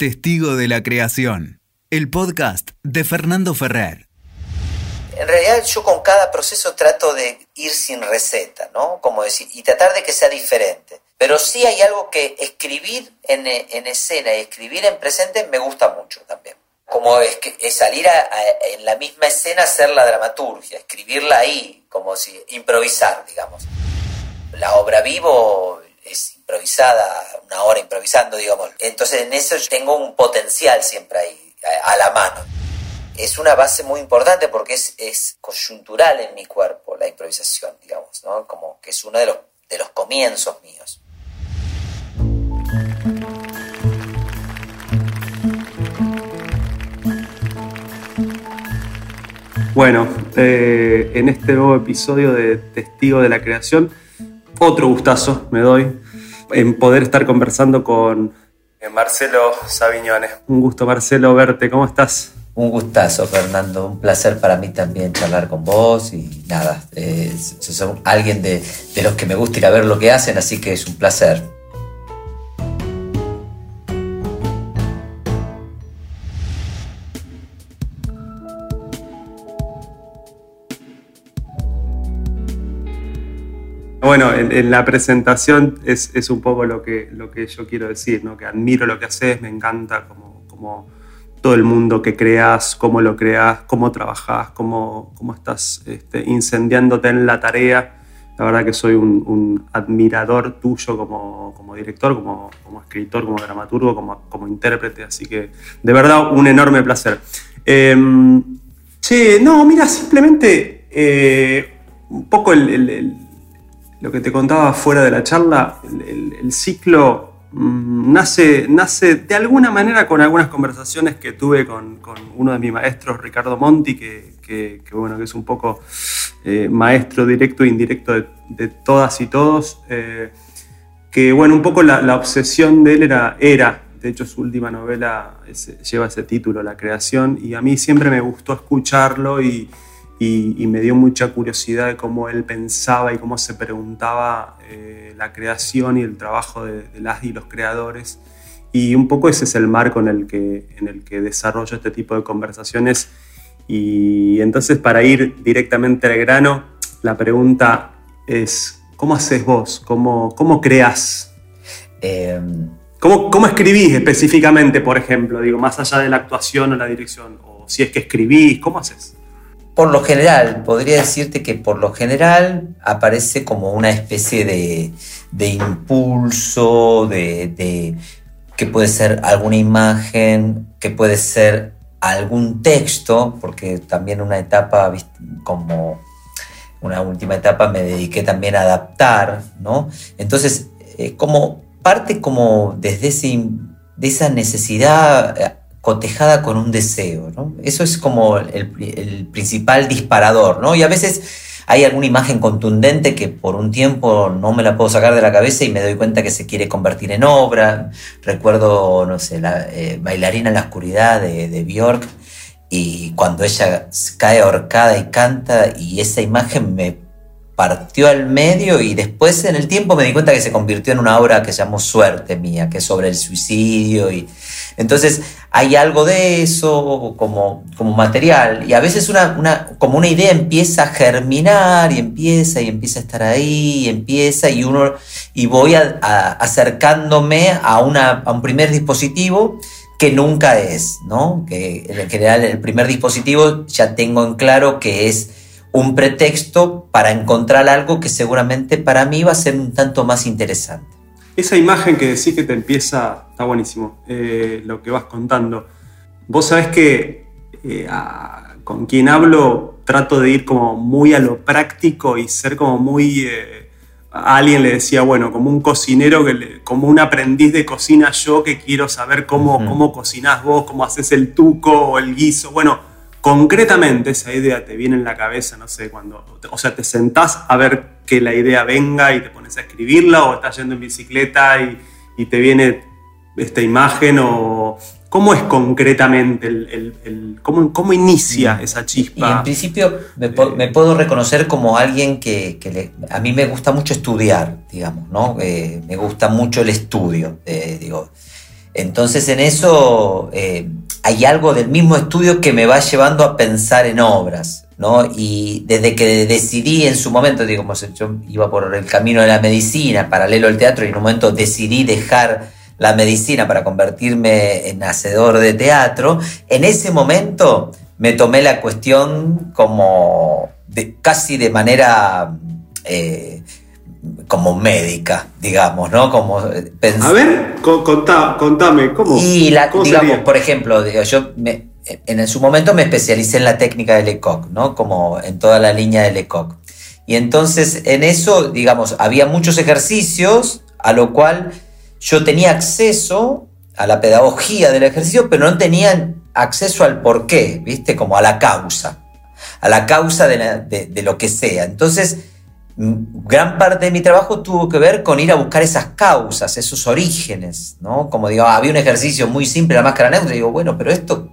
Testigo de la Creación, el podcast de Fernando Ferrer. En realidad yo con cada proceso trato de ir sin receta, ¿no? Como decir, y tratar de que sea diferente. Pero sí hay algo que escribir en, escena y escribir en presente me gusta mucho también. Como es, que, es salir en la misma escena hacer la dramaturgia, escribirla ahí, como si improvisar, digamos. La obra vivo es improvisada, una hora improvisando, digamos. Entonces en eso tengo un potencial siempre ahí, a, la mano. Es una base muy importante porque es, es coyuntural en mi cuerpo la improvisación, digamos, ¿no? Como que es uno de los, de los comienzos míos. Bueno, eh, en este nuevo episodio de Testigo de la Creación, otro gustazo me doy en poder estar conversando con Marcelo Saviñone. Un gusto, Marcelo, verte. ¿Cómo estás? Un gustazo, Fernando. Un placer para mí también charlar con vos y nada, eh, sos alguien de, de los que me gusta ir a ver lo que hacen, así que es un placer. Bueno, en, la presentación es, un poco lo que, yo quiero decir, ¿no? que admiro lo que haces, me encanta como, todo el mundo que creas, cómo lo creas, cómo trabajas, cómo, estás este, incendiándote en la tarea. La verdad que soy un, admirador tuyo como, director, como, como, escritor, como dramaturgo, como, como intérprete, así que de verdad un enorme placer. Eh, che, no, mira, simplemente eh, un poco el lo que te contaba fuera de la charla, el, ciclo mm, nace, nace de alguna manera con algunas conversaciones que tuve con, uno de mis maestros, Ricardo Monti, que, bueno, que es un poco eh, maestro directo e indirecto de, todas y todos. Eh, que bueno, un poco la, obsesión de él era, era, de hecho su última novela lleva ese título, La creación, y a mí siempre me gustó escucharlo y y, me dio mucha curiosidad de cómo él pensaba y cómo se preguntaba eh, la creación y el trabajo de, las y los creadores. Y un poco ese es el marco en el que, en el que desarrollo este tipo de conversaciones. Y entonces para ir directamente al grano, la pregunta es, ¿cómo haces vos? ¿Cómo, cómo creas? Em, ¿Cómo, ¿Cómo, escribís específicamente, por ejemplo? Digo, más allá de la actuación o la dirección. O si es que escribís, ¿cómo haces? Por lo general, podría decirte que por lo general aparece como una especie de, impulso, de, que puede ser alguna imagen, que puede ser algún texto, porque también una etapa como una última etapa me dediqué también a adaptar, ¿no? Entonces, eh, como parte como desde de esa necesidad eh, cotejada con un deseo. Eso es como el, principal disparador. ¿no? Y a veces hay alguna imagen contundente que por un tiempo no me la puedo sacar de la cabeza y me doy cuenta que se quiere convertir en obra. Recuerdo, no sé, la eh, bailarina en la oscuridad de, de Björk y cuando ella cae ahorcada y canta y esa imagen me partió al medio y después en el tiempo me di cuenta que se convirtió en una obra que llamó Suerte Mía, que es sobre el suicidio y entonces hay algo de eso como, como material y a veces una, una, como una idea empieza a germinar y empieza y empieza a estar ahí y empieza y uno y voy acercándome a, una, a un primer dispositivo que nunca es, ¿no? Que en general el primer dispositivo ya tengo en claro que es un pretexto para encontrar algo que seguramente para mí va a ser un tanto más interesante. Esa imagen que decís que te empieza, está buenísimo, eh, lo que vas contando. Vos sabés que eh, con quien hablo trato de ir como muy a lo práctico y ser como muy... Eh, a alguien le decía, bueno, como un cocinero, que como un aprendiz de cocina yo que quiero saber cómo, cómo cocinás vos, cómo haces el tuco o el guiso. Bueno, concretamente esa idea te viene en la cabeza, no sé, cuando, o sea, te sentás a ver que la idea venga y te pones a escribirla o estás yendo en bicicleta y, te viene esta imagen o cómo es concretamente el, cómo, inicia mm. esa chispa. Y en principio me, puedo reconocer como alguien que, a mí me gusta mucho estudiar, digamos, ¿no? Eh, me gusta mucho el estudio, eh, digo. Entonces en eso eh, hay algo del mismo estudio que me va llevando a pensar en obras, ¿no? Y desde que decidí en su momento, digo, yo iba por el camino de la medicina, paralelo al teatro, y en un momento decidí dejar la medicina para convertirme en hacedor de teatro, en ese momento me tomé la cuestión como de, casi de manera eh, como médica, digamos, ¿no? Como eh, A ver, contame, ¿cómo? Y la, digamos, por ejemplo, yo en su momento me especialicé en la técnica de Lecoq, ¿no? Como en toda la línea de Lecoq. Y entonces en eso, digamos, había muchos ejercicios a lo cual yo tenía acceso a la pedagogía del ejercicio, pero no tenía acceso al porqué, ¿viste? Como a la causa, a la causa de, de lo que sea. Entonces, gran parte de mi trabajo tuvo que ver con ir a buscar esas causas, esos orígenes, ¿no? Como digo, había un ejercicio muy simple, la máscara neutra, y digo, bueno, pero esto,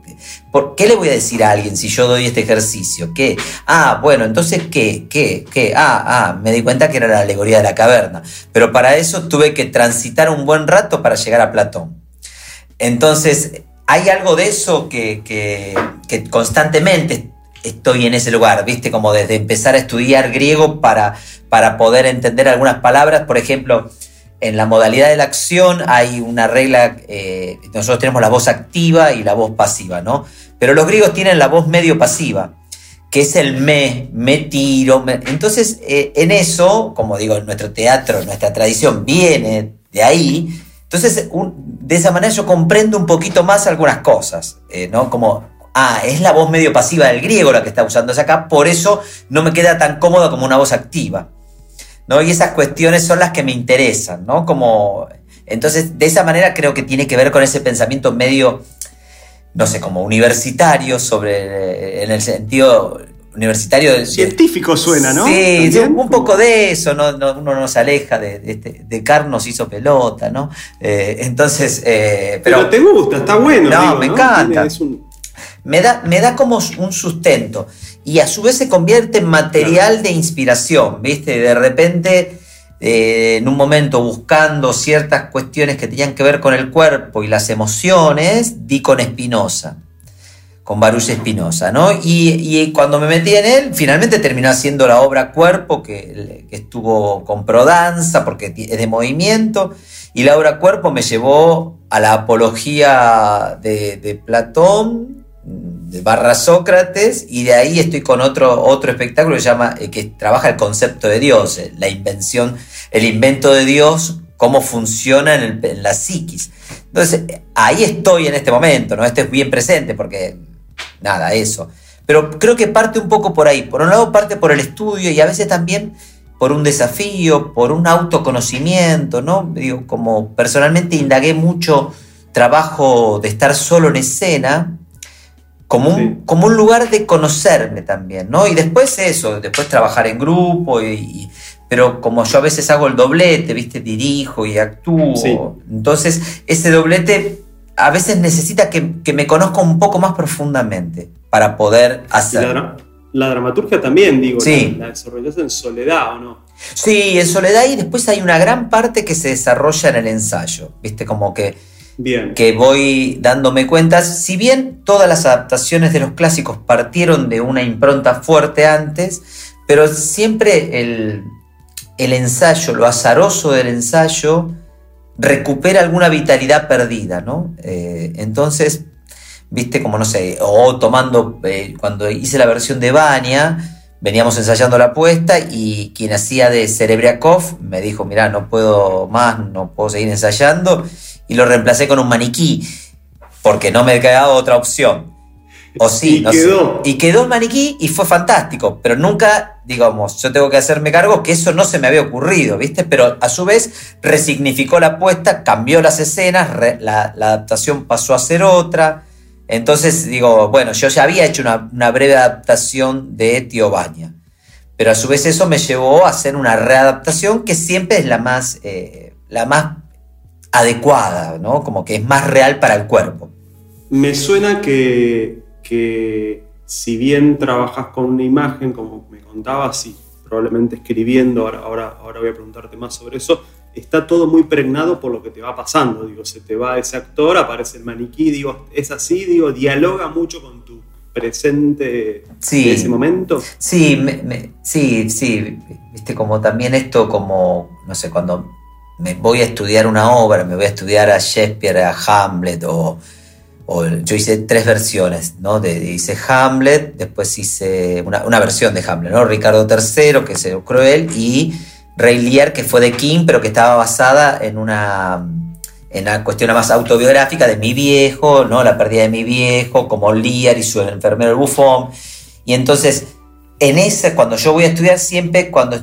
¿por qué le voy a decir a alguien si yo doy este ejercicio? ¿Qué? Ah, bueno, entonces, ¿qué? ¿Qué? ¿Qué? Ah, ah, me di cuenta que era la alegoría de la caverna, pero para eso tuve que transitar un buen rato para llegar a Platón. Entonces, hay algo de eso que, que, que constantemente estoy en ese lugar, ¿viste? Como desde empezar a estudiar griego para, para poder entender algunas palabras. Por ejemplo, en la modalidad de la acción hay una regla, eh, nosotros tenemos la voz activa y la voz pasiva, ¿no? Pero los griegos tienen la voz medio pasiva, que es el me, me tiro. Entonces, eh, en eso, como digo, en nuestro teatro, nuestra tradición viene de ahí. Entonces, de esa manera yo comprendo un poquito más algunas cosas, eh, ¿no? Como ah, es la voz medio pasiva del griego la que está usándose acá, por eso no me queda tan cómodo como una voz activa. ¿no? Y esas cuestiones son las que me interesan, ¿no? Como, entonces, de esa manera creo que tiene que ver con ese pensamiento medio, no sé, como universitario, sobre, en el sentido universitario. Científico suena, ¿no? Sí, un poco de eso, ¿no? uno no se aleja de, de, este, de Carnos hizo pelota, ¿no? Eh, entonces, eh, pero, te gusta, está bueno. No, me encanta me da, me da como un sustento y a su vez se convierte en material de inspiración, ¿viste? De repente, eh, en un momento buscando ciertas cuestiones que tenían que ver con el cuerpo y las emociones, di con Espinosa, con Baruch Espinosa, ¿no? Y, cuando me metí en él, finalmente terminó haciendo la obra Cuerpo, que, estuvo con Prodanza, porque es de movimiento, y la obra Cuerpo me llevó a la apología de, de Platón, barra Sócrates y de ahí estoy con otro, otro espectáculo que, llama, eh, que trabaja el concepto de Dios, eh, la invención, el invento de Dios, cómo funciona en, la psiquis. Entonces, ahí estoy en este momento, ¿no? Este es bien presente porque, nada, eso. Pero creo que parte un poco por ahí. Por un lado parte por el estudio y a veces también por un desafío, por un autoconocimiento, ¿no? Digo, como personalmente indagué mucho trabajo de estar solo en escena, como un, como un lugar de conocerme también, ¿no? Y después eso, después trabajar en grupo, y, pero como yo a veces hago el doblete, ¿viste? Dirijo y actúo. Entonces, ese doblete a veces necesita que, me conozca un poco más profundamente para poder hacer. La, dramaturgia también, digo, sí. la, desarrollas en soledad, ¿o no? Sí, en soledad y después hay una gran parte que se desarrolla en el ensayo, ¿viste? Como que que voy dándome cuenta, si bien todas las adaptaciones de los clásicos partieron de una impronta fuerte antes, pero siempre el, ensayo, lo azaroso del ensayo, recupera alguna vitalidad perdida, ¿no? Eh, entonces, viste, como no sé, o tomando, eh, cuando hice la versión de Vania, veníamos ensayando la puesta y quien hacía de Cerebriakov me dijo, mira, no puedo más, no puedo seguir ensayando y lo reemplacé con un maniquí, porque no me quedaba otra opción. O sí, y quedó. Y quedó el maniquí y fue fantástico, pero nunca, digamos, yo tengo que hacerme cargo que eso no se me había ocurrido, ¿viste? Pero a su vez resignificó la apuesta, cambió las escenas, la, adaptación pasó a ser otra. Entonces digo, bueno, yo ya había hecho una, breve adaptación de Tío Baña, pero a su vez eso me llevó a hacer una readaptación que siempre es la más, eh, la más adecuada, ¿no? Como que es más real para el cuerpo. Me suena que, que si bien trabajas con una imagen, como me contabas, y probablemente escribiendo, ahora, ahora, ahora voy a preguntarte más sobre eso, está todo muy pregnado por lo que te va pasando. Digo, se te va ese actor, aparece el maniquí, digo, es así, digo, dialoga mucho con tu presente Sí. en ese momento. Sí, me- me- sí, sí, viste, como también esto, como, no sé, cuando me voy a estudiar una obra, me voy a estudiar a Shakespeare, a Hamlet, o, yo hice tres versiones, ¿no? De, hice Hamlet, después hice una, una versión de Hamlet, ¿no? Ricardo III, que es el cruel, y Rey Lear, que fue de King, pero que estaba basada en una, en una cuestión más autobiográfica de mi viejo, ¿no? La pérdida de mi viejo, como Lear y su enfermero el. Y entonces, en esa, cuando yo voy a estudiar, siempre cuando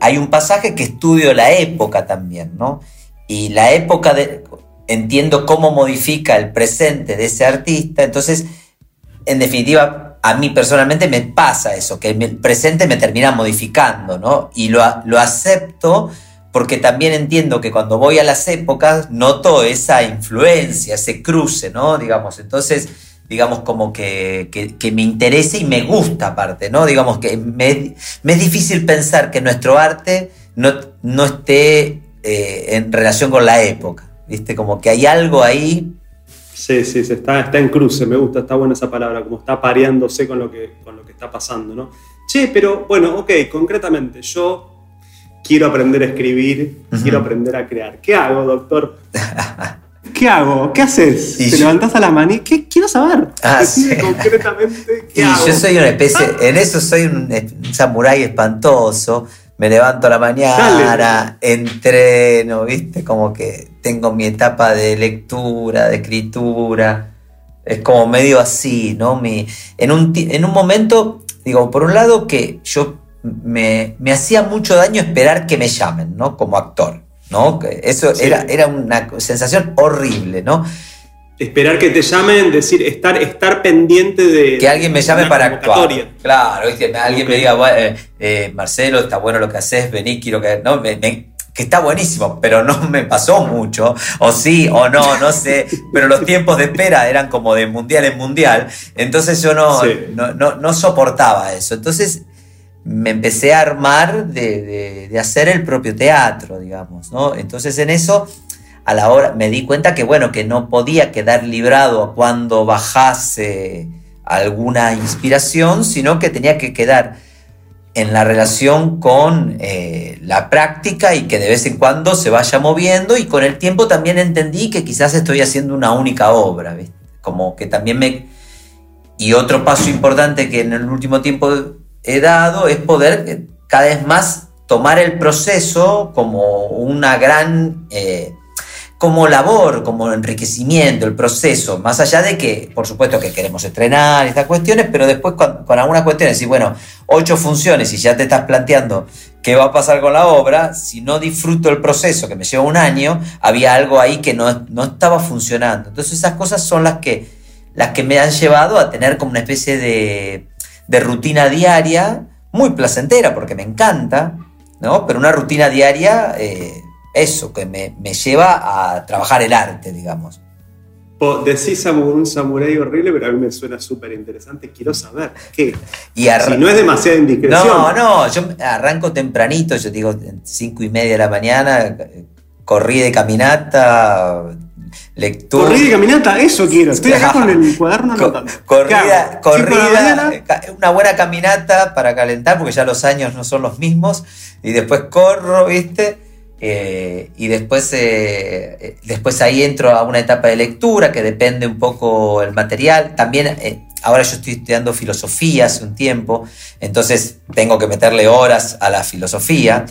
hay un pasaje que estudio la época también, ¿no? Y la época de, entiendo cómo modifica el presente de ese artista, entonces, en definitiva, a mí personalmente me pasa eso, que el presente me termina modificando, ¿no? Y lo, lo acepto porque también entiendo que cuando voy a las épocas noto esa influencia, ese cruce, ¿no? Digamos, entonces, digamos, como que, que- que me interesa y me gusta aparte, ¿no? Digamos que me, me es difícil pensar que nuestro arte no, no esté eh, en relación con la época, ¿viste? Como que hay algo ahí. Sí, sí, se está, está en cruce, me gusta, está buena esa palabra, como está pareándose con lo que, con lo que está pasando, ¿no? Che, pero bueno, ok, concretamente, yo quiero aprender a escribir, quiero aprender a crear. ¿Qué hago, doctor? ¿Qué hago? ¿Qué haces? Y ¿Te yo- levantás a la maní? ¿Qué quiero saber? Ah, sí. concretamente qué Y hago. yo soy una especie, en eso soy un, un samurái espantoso. Me levanto a la mañana, entreno, ¿viste? Como que tengo mi etapa de lectura, de escritura. Es como medio así, ¿no? Mi, en, un, en un momento, digo, por un lado que yo me, me hacía mucho daño esperar que me llamen, ¿no? Como actor, ¿no? Eso Sí. era, era una sensación horrible, ¿no? Esperar que te llamen, decir, estar, estar pendiente de. Que alguien me llame para actuar. Claro, ¿viste? alguien me diga, "Bueno, eh, eh, Marcelo, está bueno lo que haces, vení, quiero que. No, me- me- que está buenísimo, pero no me pasó mucho. O sí, o no, no sé. Pero los tiempos de espera eran como de mundial en mundial. Entonces yo no, Sí. no, no- no soportaba eso. Entonces me empecé a armar de, de- hacer el propio teatro, digamos, ¿no? Entonces en eso, a la hora, me di cuenta que, bueno, que no podía quedar librado a cuando bajase alguna inspiración, sino que tenía que quedar en la relación con eh, la práctica y que de vez en cuando se vaya moviendo y con el tiempo también entendí que quizás estoy haciendo una única obra, como que también me... Y otro paso importante que en el último tiempo he dado es poder eh, cada vez más tomar el proceso como una gran... eh, como labor, como enriquecimiento, el proceso, más allá de que, por supuesto, que queremos estrenar estas cuestiones, pero después con, algunas cuestiones, y bueno, ocho funciones y ya te estás planteando qué va a pasar con la obra, si no disfruto el proceso, que me lleva un año, había algo ahí que no, no estaba funcionando. Entonces esas cosas son las que, las que me han llevado a tener como una especie de, de rutina diaria, muy placentera, porque me encanta, ¿no? Pero una rutina diaria... eh, eso, que me, me lleva a trabajar el arte, digamos. Po- Decís un samurái horrible, pero a mí me suena súper interesante. Quiero saber qué. Y Si no es demasiada indiscreción. no, no, yo arranco tempranito, yo digo cinco y media de la mañana, corrí de caminata, lectura. Corrida y caminata, eso quiero. Estoy acá con el cuaderno anotando. ¿Qué corrida, corrida, una buena caminata para calentar, porque ya los años no son los mismos, y después corro, ¿viste? Eh, y después, eh, eh, después ahí entro a una etapa de lectura que depende un poco el material. También eh, ahora yo estoy estudiando filosofía hace un tiempo, entonces tengo que meterle horas a la filosofía.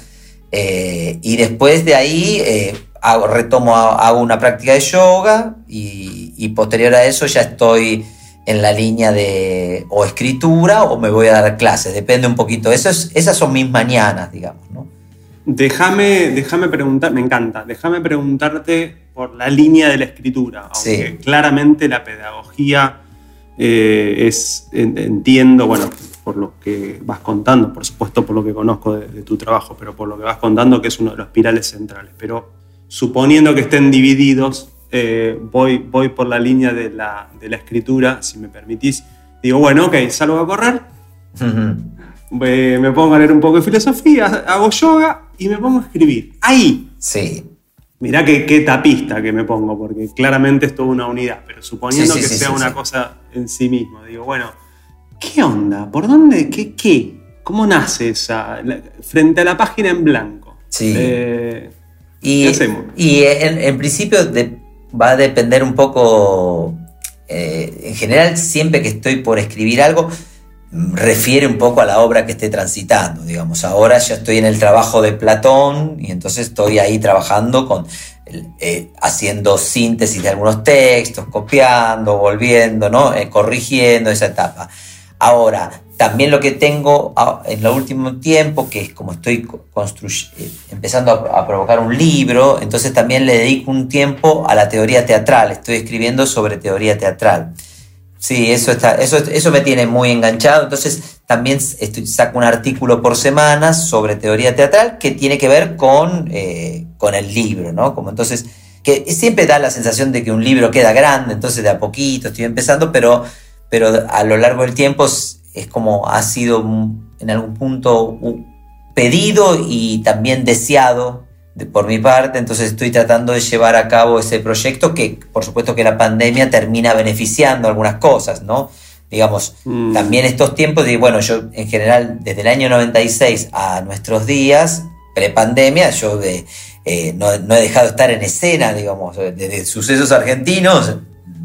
Y después de ahí hago, retomo, hago una práctica de yoga y, y posterior a eso ya estoy en la línea de o escritura o me voy a dar clases, depende un poquito. Eso es, esas son mis mañanas, digamos, ¿no? Déjame, déjame preguntar, me encanta, déjame preguntarte por la línea de la escritura, aunque Sí. claramente la pedagogía eh, es, en- entiendo, bueno, por lo que vas contando, por supuesto por lo que conozco de, de tu trabajo, pero por lo que vas contando que es uno de los pirales centrales. Pero suponiendo que estén divididos, eh, voy, voy por la línea de la, de la escritura, si me permitís. Digo, bueno, ok, salgo a correr, me, me pongo a leer un poco de filosofía, hago yoga y me pongo a escribir. Ahí, Sí. Mirá qué, qué tapista que me pongo, porque claramente es toda una unidad, pero suponiendo Sí, sí, que sí, sea una cosa en sí mismo, digo, bueno, ¿qué onda? ¿Por dónde? ¿Qué? qué? ¿Cómo nace esa? la- frente a la página en blanco. Sí. Eh, Y, ¿Qué hacemos? y en, en principio de- va a depender un poco, eh, en general siempre que estoy por escribir algo, refiere un poco a la obra que esté transitando, digamos. Ahora ya estoy en el trabajo de Platón y entonces estoy ahí trabajando con, eh, haciendo síntesis de algunos textos, copiando, volviendo, ¿no? Eh, corrigiendo esa etapa. Ahora, también lo que tengo ah, en el último tiempo, que es como estoy eh, empezando a, a provocar un libro, entonces también le dedico un tiempo a la teoría teatral. Estoy escribiendo sobre teoría teatral. Sí, eso, está, eso, eso me tiene muy enganchado. Entonces también estoy, saco un artículo por semana sobre teoría teatral que tiene que ver con, eh, con el libro, ¿no? Como entonces, que siempre da la sensación de que un libro queda grande, entonces de a poquito estoy empezando, pero, pero a lo largo del tiempo es, como ha sido en algún punto un pedido y también deseado de- por mi parte, entonces estoy tratando de llevar a cabo ese proyecto que por supuesto que la pandemia termina beneficiando algunas cosas, ¿no? Digamos, Mm. también estos tiempos, y bueno, yo en general desde el año 96 a nuestros días, prepandemia, yo de, eh, no, no he dejado de estar en escena, digamos, desde sucesos argentinos,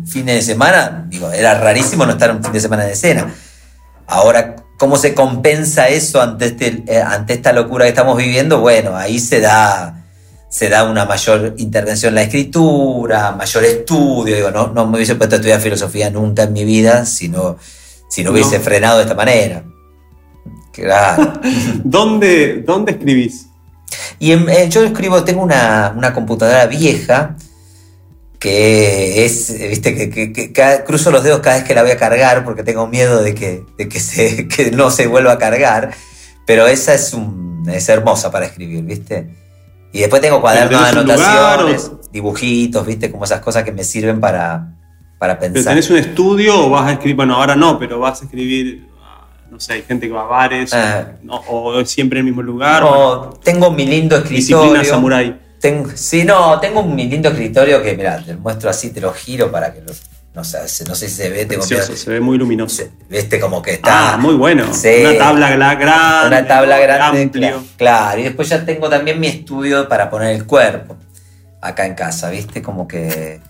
fines de semana, digo, era rarísimo no estar un fin de semana en escena. Ahora, ¿cómo se compensa eso ante, este, eh, ante esta locura que estamos viviendo? Bueno, ahí se da, se da una mayor intervención en la escritura, mayor estudio. Digo, no, no me hubiese puesto a estudiar filosofía nunca en mi vida si no, si no hubiese No. frenado de esta manera. Claro. ¿Dónde, ¿Dónde escribís? Y en- eh, yo escribo, tengo una, una computadora vieja que es, viste, que, que- que cada- cruzo los dedos cada vez que la voy a cargar porque tengo miedo de que, de que, se, que no se vuelva a cargar. Pero esa es, un, es hermosa para escribir, viste. Y después tengo cuadernos de lugar anotaciones, dibujitos, viste, como esas cosas que me sirven para, para ¿Pero pensar. tenés un estudio o vas a escribir? Bueno, ahora no, pero vas a escribir, ah, no sé, hay gente que va a bares, Ah. o siempre en el mismo lugar. No, bueno, tengo mi lindo disciplina escritorio. samurái. Tengo, sí, no, tengo un lindo escritorio que, mira, te muestro así, te lo giro para que lo, no, sé, no sé si se ve, Precioso, se ve muy luminoso. se- viste como que está. Ah, muy bueno. Sí. Una tabla grande. Una tabla grande, Amplio. claro, claro. Y después ya tengo también mi estudio para poner el cuerpo acá en casa, ¿viste? Como que.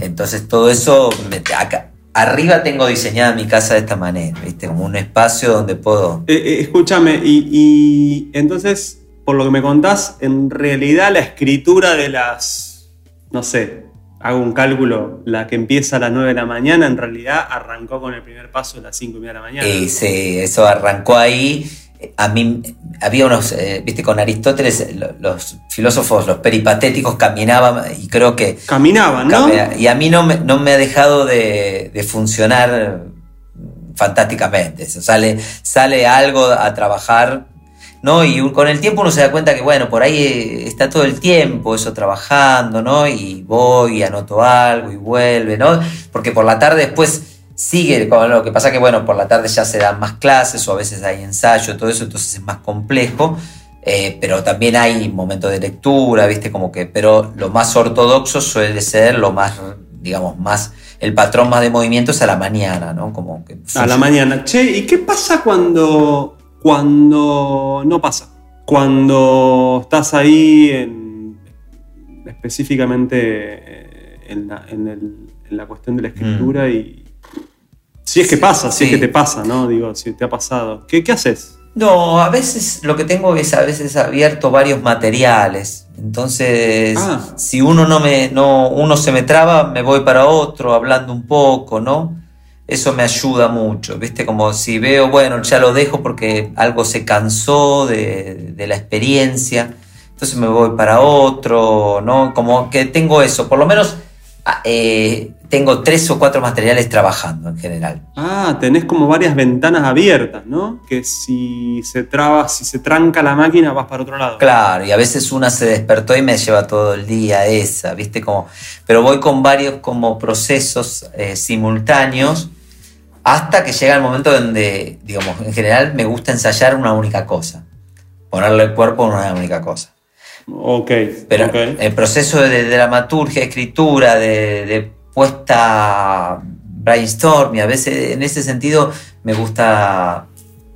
Entonces todo eso. me- acá, arriba tengo diseñada mi casa de esta manera, ¿viste? Como un espacio donde puedo. Eh, eh, escúchame, y, y entonces, por lo que me contás, en realidad la escritura de las, no sé, hago un cálculo, la que empieza a las 9 de la mañana, en realidad arrancó con el primer paso a las 5 y media de la mañana. Y sí, eso arrancó ahí. A mí había unos, eh, viste, con Aristóteles, lo- los filósofos, los peripatéticos caminaban y creo que Caminaban, ¿no? Y a mí no me, no me ha dejado de, de funcionar fantásticamente. Sale, sale algo a trabajar, ¿no? Y con el tiempo uno se da cuenta que, bueno, por ahí eh, está todo el tiempo eso trabajando, ¿no? Y voy y anoto algo y vuelve, ¿no? Porque por la tarde después sigue con lo que pasa que, bueno, por la tarde ya se dan más clases o a veces hay ensayo, todo eso, entonces es más complejo. Eh, pero también hay momentos de lectura, ¿viste? Como que, pero lo más ortodoxo suele ser lo más, digamos, más, el patrón más de movimiento es a la mañana, ¿no? Como que A la mañana. Che, ¿y qué pasa cuando, cuando no pasa? Cuando estás ahí en, específicamente eh, en la, en el- en la cuestión de la escritura y... Si es que Sí, pasa, si es sí. que te pasa, ¿no? Digo, si te ha pasado. ¿Qué, qué haces? No, a veces lo que tengo es a veces abierto varios materiales. Entonces, Ah. si uno no me, no, uno se me traba, me voy para otro hablando un poco, ¿no? Eso me ayuda mucho, ¿viste? Como si veo, bueno, ya lo dejo porque algo se cansó de, de la experiencia, entonces me voy para otro, ¿no? Como que tengo eso, por lo menos eh, tengo tres o cuatro materiales trabajando en general. Ah, tenés como varias ventanas abiertas, ¿no? Que si se traba, si se tranca la máquina, vas para otro lado. Claro, y a veces una se despertó y me lleva todo el día esa, ¿viste? Como, pero voy con varios como procesos eh, simultáneos hasta que llega el momento donde, digamos, en general me gusta ensayar una única cosa, ponerle el cuerpo a una única cosa. Ok. Pero el proceso de, de dramaturgia, escritura, de, de puesta brainstorming, a veces en ese sentido me gusta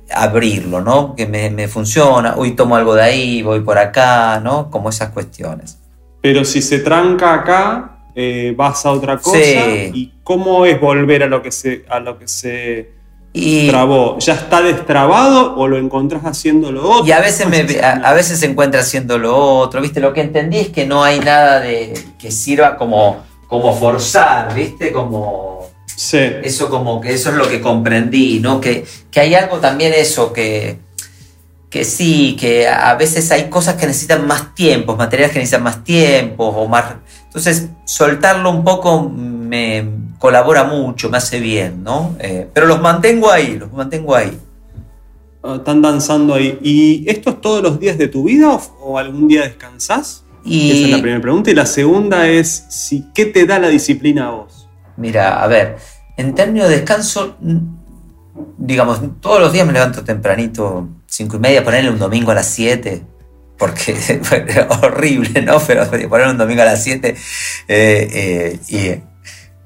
abrirlo, ¿no? Que me, me funciona, hoy tomo algo de ahí, voy por acá, ¿no? Como esas cuestiones. Pero si se tranca acá, eh, vas a otra cosa. Sí. ¿Y cómo es volver a lo que se, a lo que se Y, trabó? ¿Ya está destrabado o lo encontrás haciendo lo otro? y a veces me, a veces se encuentra haciendo lo otro, ¿viste? Lo que entendí es que no hay nada de que sirva como, como forzar, ¿viste? Como Sí. Eso como que eso es lo que comprendí, ¿no? Que, que hay algo también eso, que, que sí, que a veces hay cosas que necesitan más tiempo, materiales que necesitan más tiempo o más... Entonces, soltarlo un poco me colabora mucho, me hace bien, ¿no? Eh, pero los mantengo ahí, los mantengo ahí. Ah, Están danzando ahí. ¿Y esto es todos los días de tu vida o, o algún día descansás? Y Esa es la primera pregunta. Y la segunda es, si, ¿qué te da la disciplina a vos? Mira, a ver, en términos de descanso, digamos, todos los días me levanto tempranito, cinco y media, ponerle un domingo a las 7, porque horrible, ¿no? Pero ponerle un domingo a las 7 eh, eh, y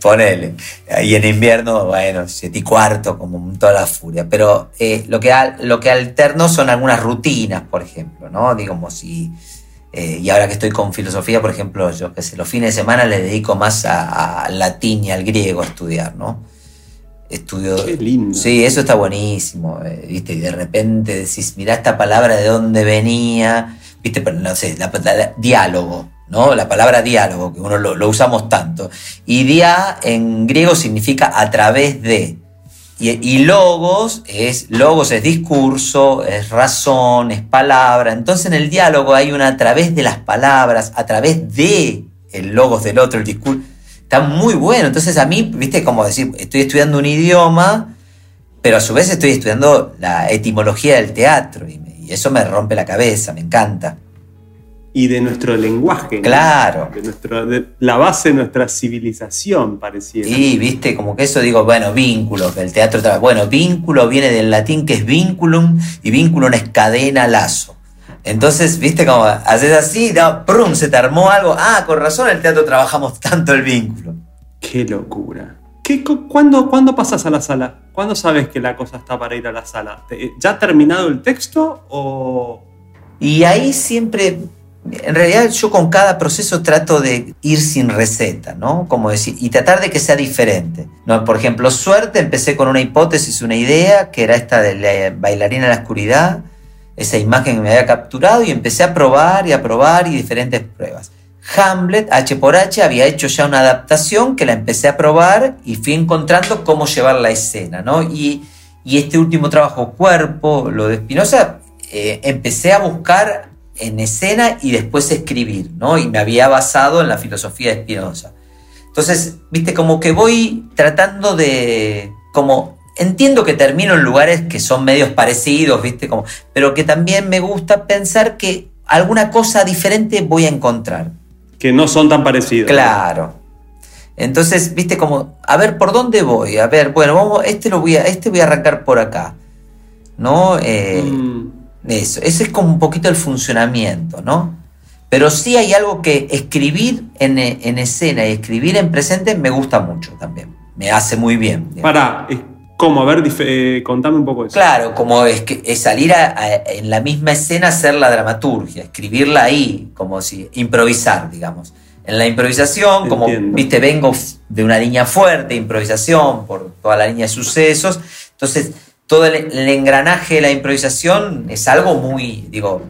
ponerle. Y en invierno, bueno, 7 y cuarto, como toda la furia. Pero eh, lo, que, al- lo que alterno son algunas rutinas, por ejemplo, ¿no? Digamos, si... Eh, y ahora que estoy con filosofía, por ejemplo, yo que sé, los fines de semana le dedico más a- al latín y al griego a estudiar, ¿no? Estudio. Qué lindo. Sí, eso está buenísimo, eh, ¿viste? Y de repente decís, mirá esta palabra de dónde venía, ¿viste? Pero no sé, la, la- la- diálogo, ¿no? La palabra diálogo, que uno lo, usamos tanto. Y dia en griego significa a través de. Y, logos es, logos es discurso, es razón, es palabra. Entonces en el diálogo hay una a través de las palabras, a través de el logos del otro, el discurso. Está muy bueno. Entonces a mí, viste, como decir, estoy estudiando un idioma, pero a su vez estoy estudiando la etimología del teatro. Y eso me rompe la cabeza, me encanta. Y de nuestro lenguaje. ¿no? Claro. De, nuestro, de la base de nuestra civilización, pareciera. Y viste, como que eso digo, bueno, vínculo, que el teatro Bueno, vínculo viene del latín que es vinculum, y vinculum es cadena, lazo. Entonces, viste, como haces así, no, prum, se te armó algo. Ah, con razón en el teatro trabajamos tanto el vínculo. Qué locura. ¿Qué, cu- cuándo, ¿Cuándo pasas a la sala? ¿Cuándo sabes que la cosa está para ir a la sala? ¿Te- ¿Ya ha terminado el texto o...? Y ahí siempre, en realidad yo con cada proceso trato de ir sin receta, ¿no? Como decir, y tratar de que sea diferente. ¿no? Por ejemplo, suerte, empecé con una hipótesis, una idea, que era esta de la bailarina en la oscuridad, esa imagen que me había capturado, y empecé a probar y a probar y diferentes pruebas. Hamlet, H por H, había hecho ya una adaptación que la empecé a probar y fui encontrando cómo llevar la escena, ¿no? Y, y este último trabajo, Cuerpo, lo de Spinoza, eh, empecé a buscar en escena y después escribir, ¿no? Y me había basado en la filosofía de Spinoza. Entonces, viste, como que voy tratando de, como, entiendo que termino en lugares que son medios parecidos, viste, como, pero que también me gusta pensar que alguna cosa diferente voy a encontrar. que no son tan parecidos? Claro. Entonces, viste como, a ver, ¿por dónde voy? A ver, bueno, vamos, este lo voy a, este voy a arrancar por acá. ¿No? Eh, Mm, eso, ese es como un poquito el funcionamiento, ¿no? Pero sí hay algo que escribir en, e- en escena y escribir en presente me gusta mucho también. Me hace muy bien. digamos. Pará, es como, a ver, eh, contame un poco eso. Claro, como es, que, es salir a- a- en la misma escena hacer la dramaturgia, escribirla ahí, como si improvisar, digamos. En la improvisación, como viste, vengo de una línea fuerte, improvisación, por toda la línea de sucesos. Entonces, todo el, el engranaje de la improvisación es algo muy, digo,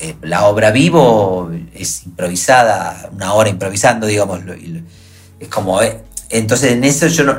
eh, la obra vivo es improvisada, una hora improvisando, digamos. Es como, eh, entonces en eso yo no,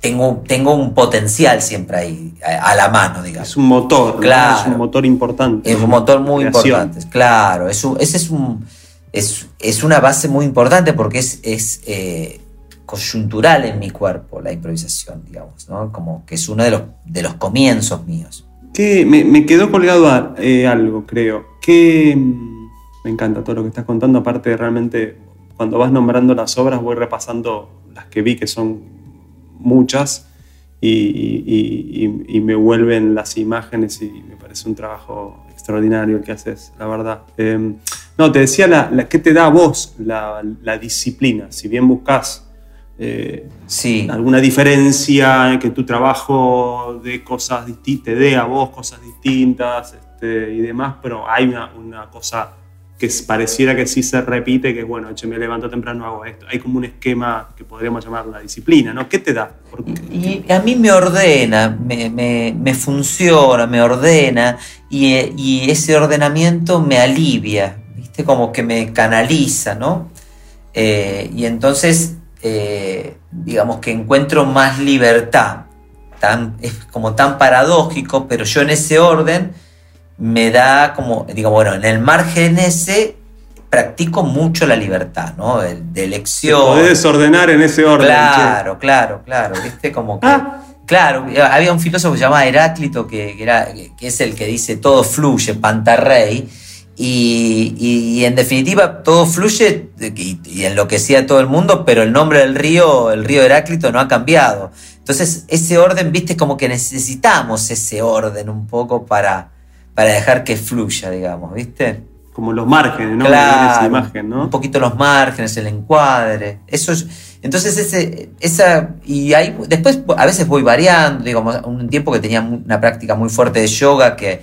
tengo, tengo un potencial siempre ahí, a, a la mano, digamos. Es un motor. Claro. es un motor importante. Es un motor muy Creación. importante, claro. Es un- ese es, un, es, es una base muy importante porque es, es eh, coyuntural en mi cuerpo la improvisación, digamos, ¿no? Como que es uno de los, de los comienzos míos. Que me, me quedó colgado a- eh, algo, creo. Que mm, me encanta todo lo que estás contando. Aparte, realmente, cuando vas nombrando las obras, voy repasando las que vi, que son muchas, y, y- y- y me vuelven las imágenes y me parece un trabajo extraordinario el que haces, la verdad. Eh, No, te decía, la, la- ¿qué te da a vos la, la disciplina? Si bien buscas eh, Sí. alguna diferencia en que tu trabajo de cosas te dé a vos cosas distintas este, y demás, pero hay una, una cosa que pareciera que sí se repite, que es, bueno, che, me levanto temprano, hago esto. Hay como un esquema que podríamos llamar la disciplina, ¿no? ¿Qué te da? Porque, Y a mí me ordena, me, me- me funciona, me ordena y, eh, y ese ordenamiento me alivia, ¿viste? Como que me canaliza, ¿no? Eh, y entonces, eh, digamos que encuentro más libertad. Tan, es como tan paradójico, pero yo en ese orden me da como, digo, bueno, en el margen ese practico mucho la libertad, ¿no? El- de te elección. podés desordenar en ese orden. Claro, claro, claro, viste como que... Ah. Claro, había un filósofo que se llamaba Heráclito, que, que era, que es el que dice todo fluye, pantarrey, y, y- y en definitiva todo fluye y, y enloquecía a todo el mundo, pero el nombre del río, el río Heráclito, no ha cambiado. Entonces, ese orden, viste, como que necesitamos ese orden un poco para, para dejar que fluya, digamos, ¿viste? Como los márgenes, ¿no? Claro, Esa imagen, ¿no? un poquito los márgenes, el encuadre. Eso es, entonces ese, esa y ahí después a veces voy variando, digamos, un tiempo que tenía una práctica muy fuerte de yoga que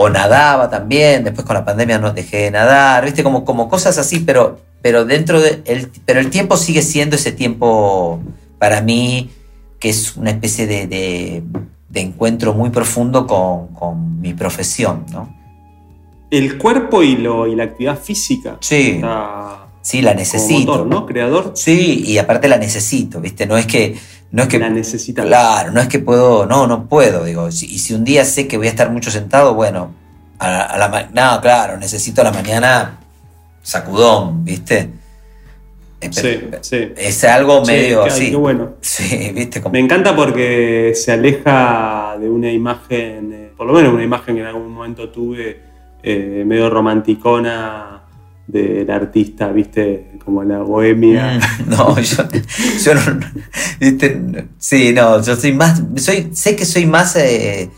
o nadaba también, después con la pandemia no dejé de nadar, viste como como cosas así, pero pero dentro de el pero el tiempo sigue siendo ese tiempo para mí que es una especie de, de- de encuentro muy profundo con, con mi profesión, ¿no? El cuerpo y, lo, y la actividad física. Sí. Está Sí, la como necesito. motor, ¿no? Creador. Sí, y aparte la necesito, ¿viste? No es que. No es que la necesita. Claro, no es que puedo. No, no puedo, digo. Si- y si un día sé que voy a estar mucho sentado, bueno. A, la- a la No, claro, necesito a la mañana sacudón, ¿viste? Eh, Sí, sí. Es algo medio qué- así. qué bueno. Sí, ¿viste? Como- Me encanta porque se aleja de una imagen, eh, por lo menos una imagen que en algún momento tuve, eh, medio romanticona del artista, viste, como la bohemia. Mm, No, yo, yo no, ¿viste? Sí, no, yo soy más, soy, sé que soy más, eh,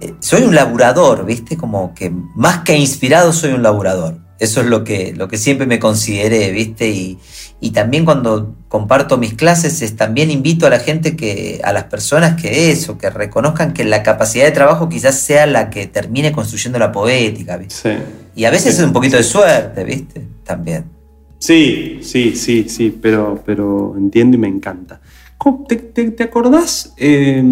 eh, soy un laburador, ¿viste? Como que más que inspirado soy un laburador. Eso es lo que, lo que siempre me consideré, ¿viste? Y, y también cuando comparto mis clases, es, también invito a la gente que, a las personas que eso, que reconozcan que la capacidad de trabajo quizás sea la que termine construyendo la poética, ¿viste? Sí. Y a veces Sí. es un poquito de suerte, ¿viste? También. Sí, sí, sí, sí, pero, pero entiendo y me encanta. ¿Cómo- ¿Te, te- te acordás, eh,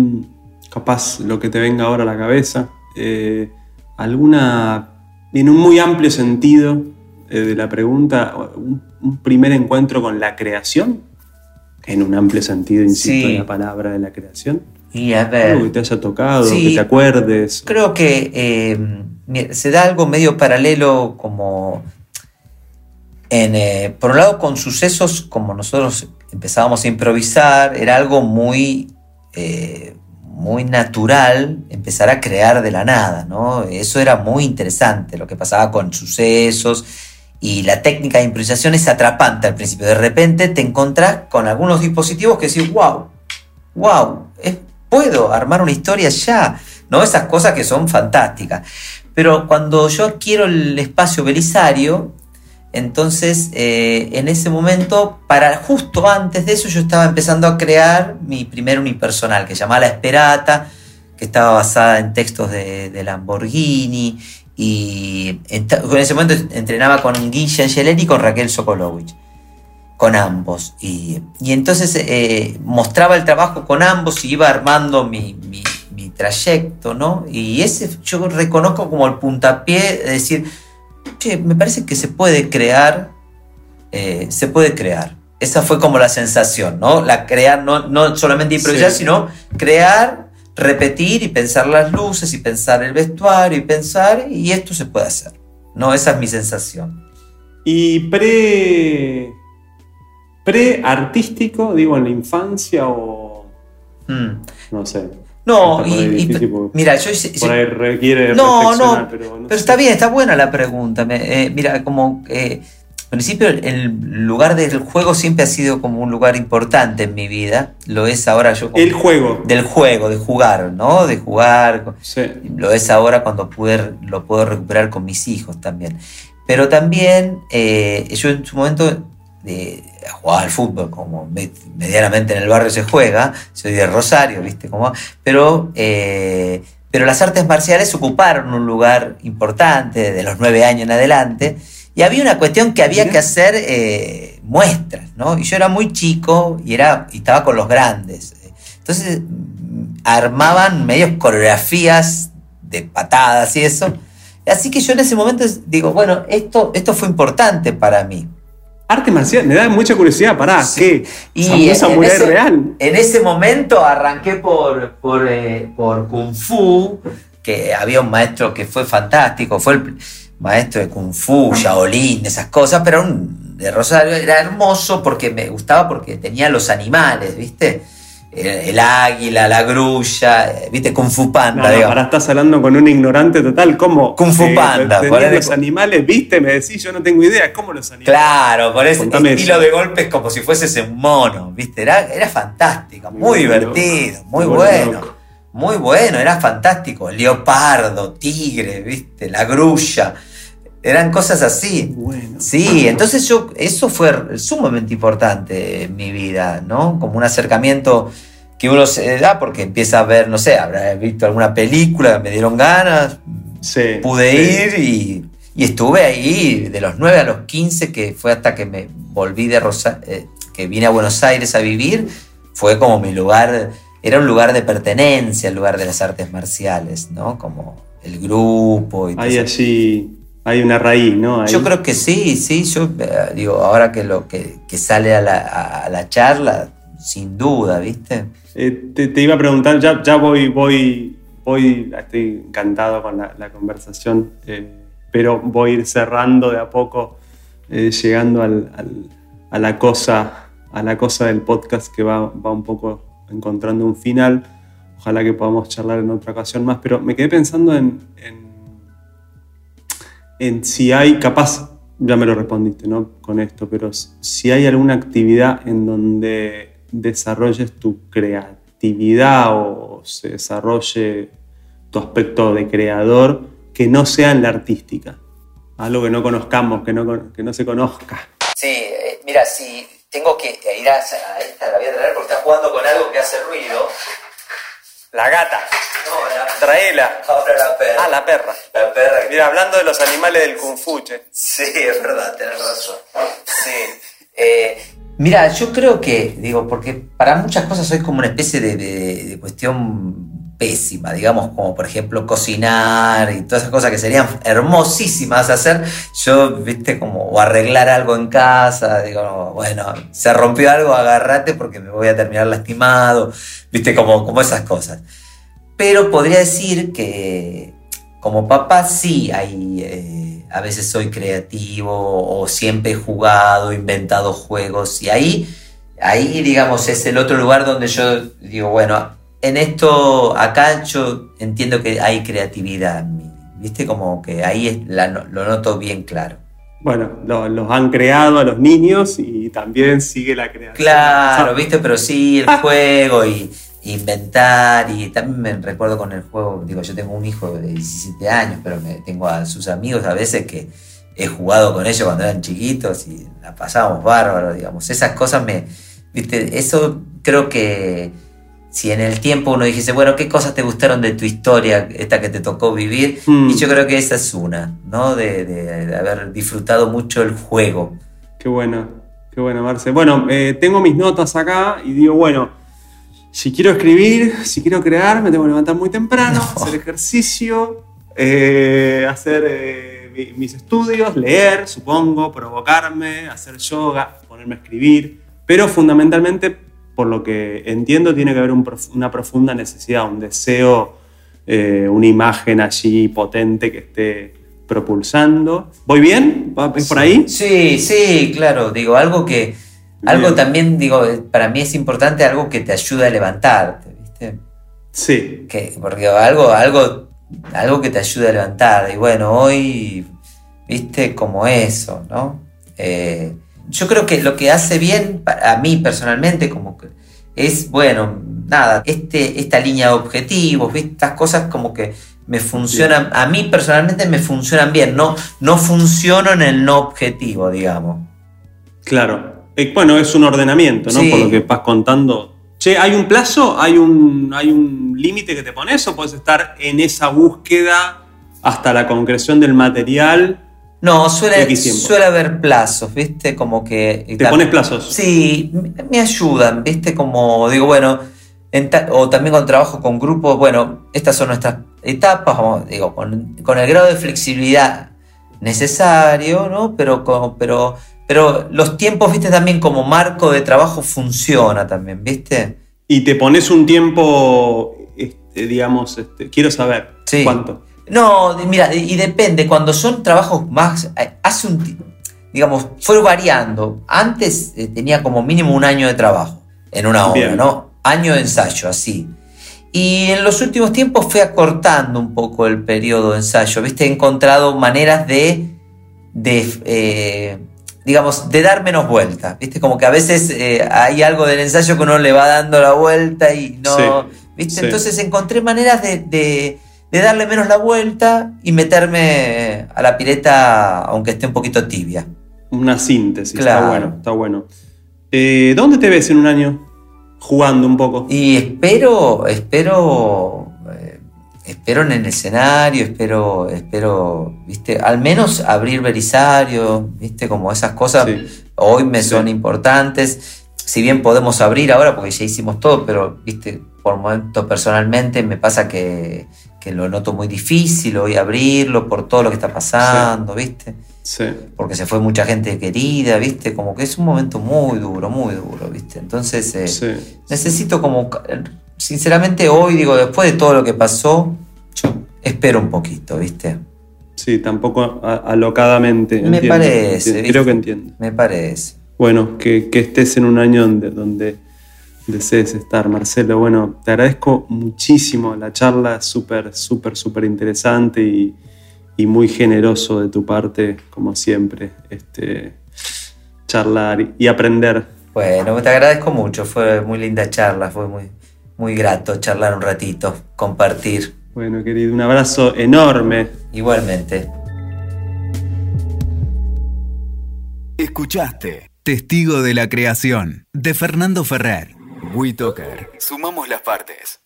capaz lo que te venga ahora a la cabeza, eh, alguna, en un muy amplio sentido eh, de la pregunta, un, un primer encuentro con la creación? En un amplio sentido, insisto, Sí. en la palabra de la creación. Y a ver. Algo que te haya tocado, Sí. que te acuerdes. Creo que eh, se da algo medio paralelo como en, eh, por un lado con sucesos como nosotros empezábamos a improvisar, era algo muy, eh, muy natural empezar a crear de la nada, ¿no? Eso era muy interesante, lo que pasaba con sucesos y la técnica de improvisación es atrapante al principio. De repente te encontrás con algunos dispositivos que decís, wow, wow, puedo armar una historia ya, ¿no? Esas cosas que son fantásticas. Pero cuando yo adquiero el espacio Belisario, entonces eh, en ese momento, para justo antes de eso, yo estaba empezando a crear mi primer unipersonal, que se llamaba La Esperata, que estaba basada en textos de, Lamborghini, y en, ese momento entrenaba con Guille Angelelli y con Raquel Sokolovich con ambos. Y, y entonces eh, mostraba el trabajo con ambos y iba armando mi, mi- mi trayecto, ¿no? Y ese yo reconozco como el puntapié de decir, che, me parece que se puede crear, eh, se puede crear. Esa fue como la sensación, ¿no? La crear, no, no solamente improvisar, Sí. sino crear, repetir y pensar las luces y pensar el vestuario y pensar, y esto se puede hacer, ¿no? Esa es mi sensación. Y pre. pre-artístico, digo, en la infancia o. Mm. no sé. No, y, mira, yo hice- Por ahí requiere No, no, pero, no pero está bien, está buena la pregunta. Eh, mira, como eh, en principio el- el lugar del juego siempre ha sido como un lugar importante en mi vida. Lo es ahora yo como- El juego. del juego, de jugar, ¿no? De jugar. Sí. Lo es ahora cuando pude, lo puedo recuperar con mis hijos también. pero también eh, yo en su momento eh, jugaba al fútbol, como medianamente en el barrio se juega, soy de Rosario, ¿viste? Como, pero, eh, pero las artes marciales ocuparon un lugar importante de los nueve años en adelante. Y había una cuestión que había que hacer eh, muestras, ¿no? Y yo era muy chico y, era, y estaba con los grandes. Entonces armaban medios coreografías de patadas y eso. Así que yo en ese momento digo, bueno, esto, esto fue importante para mí. Arte marcial, me da mucha curiosidad, pará, ¿qué? Y ese, real. En ese momento arranqué por, por, eh, por Kung Fu, que había un maestro que fue fantástico, fue el maestro de Kung Fu, Shaolin, esas cosas, pero un, de Rosario era hermoso porque me gustaba porque tenía los animales, ¿viste? El, águila, la grulla, ¿viste? Kung Fu Panda. No, ahora estás hablando con un ignorante total. ¿Cómo? Kung Fu eh, Panda. los animales, ¿viste? Me decís, yo no tengo idea. ¿Cómo los animales? Claro, por ese estilo de golpes como si fueses un mono, ¿viste? Era, era fantástico, muy, divertido, muy bueno. Muy bueno, era fantástico. Leopardo, tigre, ¿viste? La grulla. Eran cosas así. Bueno. Sí, entonces yo, eso fue sumamente importante en mi vida, ¿no? Como un acercamiento que uno se da porque empieza a ver, no sé, habrá visto alguna película, me dieron ganas, sí, pude ir y, estuve ahí de los 9 a los 15, que fue hasta que me volví de Rosa, eh, que vine a Buenos Aires a vivir, fue como mi lugar era un lugar de pertenencia, el lugar de las artes marciales, ¿no? Como el grupo y Hay allí, hay una raíz, ¿no? Yo creo que sí, sí, yo eh, digo, ahora que lo que, sale a la, charla, sin duda, ¿viste? Eh, te, iba a preguntar, ya, ya voy, voy, voy, estoy encantado con la, conversación, eh, pero voy a ir cerrando de a poco, llegando a la cosa a la cosa del podcast que va, va un poco encontrando un final. Ojalá que podamos charlar en otra ocasión más, pero me quedé pensando en, en, si hay, capaz, ya me lo respondiste ¿no? con esto, pero si hay alguna actividad en donde desarrolles tu creatividad o se desarrolle tu aspecto de creador que no sea en la artística, algo que no conozcamos, que no, que no se conozca. Sí, eh, mira, si tengo que ir a, esta, la voy a traer porque está jugando con algo que hace ruido. La gata. No, la Traela. Ahora la perra. Ah, la perra. La perra. Mira, hablando de los animales del Kung Fu, Sí, es verdad, tenés razón. Sí. Eh, mira, yo creo que, digo, porque para muchas cosas soy como una especie de, de cuestión pésima, digamos, como por ejemplo cocinar y todas esas cosas que serían hermosísimas hacer, yo, viste, como, o arreglar algo en casa, digo, bueno, se rompió algo, agárrate porque me voy a terminar lastimado, viste, como, como esas cosas. Pero podría decir que como papá sí hay, eh, a veces soy creativo o siempre he jugado, inventado juegos y ahí, ahí digamos es el otro lugar donde yo digo, bueno, en esto, acá yo entiendo que hay creatividad ¿viste? Como que ahí lo noto bien claro. Bueno, los han creado a los niños y también sigue la creación. Claro, ¿viste? Pero sí, el juego y inventar y también me recuerdo con el juego, digo, yo tengo un hijo de 17 años, pero me, tengo a sus amigos a veces que he jugado con ellos cuando eran chiquitos y la pasábamos bárbaro, digamos. Esas cosas me, viste, eso creo que si en el tiempo uno dijese, bueno, ¿qué cosas te gustaron de tu historia, esta que te tocó vivir? Hmm. Y yo creo que esa es una, ¿no? De, haber disfrutado mucho el juego. Qué bueno, qué bueno, Marce. Bueno, eh, tengo mis notas acá y digo, bueno, si quiero escribir, si quiero crear, me tengo que levantar muy temprano, hacer ejercicio, eh, hacer eh, mis estudios, leer, supongo, provocarme, hacer yoga, ponerme a escribir, pero fundamentalmente por lo que entiendo, tiene que haber una profunda necesidad, un deseo, eh, una imagen allí potente que esté propulsando. ¿Voy bien? ¿Es por ahí? Sí, sí, claro. Digo, algo que. Algo también, digo, para mí es importante algo que te ayude a levantarte, ¿viste? Sí. Que, porque algo, algo, algo que te ayude a levantar. Y bueno, hoy, viste, como eso, ¿no? Eh, yo creo que lo que hace bien a mí personalmente como que es, bueno, nada, este, esta línea de objetivos, ¿viste? estas cosas como que me funcionan, a mí personalmente me funcionan bien, no, no funciono en el no objetivo, digamos. Claro. Eh, bueno, es un ordenamiento, ¿no? Sí. Por lo que vas contando. Che, ¿hay un plazo? ¿Hay un, hay un límite que te pones o puedes estar en esa búsqueda hasta la concreción del material? No, suele, suele haber plazos, ¿viste? Como que... ¿Te pones plazos? Sí, me- ayudan, ¿viste? Como digo, bueno, en ta- o también cuando trabajo con grupos, bueno, estas son nuestras etapas, vamos, digo, con, con el grado de flexibilidad necesario, ¿no? Pero, con- pero, pero los tiempos, ¿viste? También como marco de trabajo funciona también, ¿viste? Y te pones un tiempo, este, digamos, este, quiero saber Sí. cuánto. No, mira, y depende, cuando son trabajos más, eh, hace un, digamos, fue variando. Antes eh, tenía como mínimo un año de trabajo en una obra, Bien. ¿no? Año de ensayo, así. Y en los últimos tiempos fue acortando un poco el periodo de ensayo, ¿viste? He encontrado maneras de, de eh, digamos, de dar menos vueltas, ¿viste? Como que a veces eh, hay algo del ensayo que uno le va dando la vuelta y no, Sí, ¿viste? sí. Entonces encontré maneras de, de- de darle menos la vuelta y meterme a la pileta aunque esté un poquito tibia. Una síntesis, Claro. está bueno, está bueno. Eh, ¿Dónde te ves en un año? Jugando un poco. Y espero, espero, eh, espero en el escenario, espero, espero, viste, al menos abrir Belisario, viste, como esas cosas Sí. hoy me Sí. son importantes. Si bien podemos abrir ahora, porque ya hicimos todo, pero viste, por momentos personalmente me pasa que, que lo noto muy difícil hoy abrirlo por todo lo que está pasando, viste, Sí. porque se fue mucha gente querida, viste, como que es un momento muy duro, muy duro, viste. Entonces, eh, sí. necesito como, sinceramente hoy, digo, después de todo lo que pasó, yo espero un poquito, viste. Sí, tampoco a- alocadamente. Me entiendo, parece, entiendo. Creo que entiendo. Me parece. Bueno, que, que estés en un año donde, donde desees estar, Marcelo. Bueno, te agradezco muchísimo la charla, súper, súper, súper interesante y, y muy generoso de tu parte, como siempre, este, charlar y aprender. Bueno, te agradezco mucho, fue muy linda charla, fue muy, muy grato charlar un ratito, compartir. Bueno, querido, un abrazo enorme. Igualmente. Escuchaste Testigo de la Creación de Fernando Ferrer. Sumamos las partes.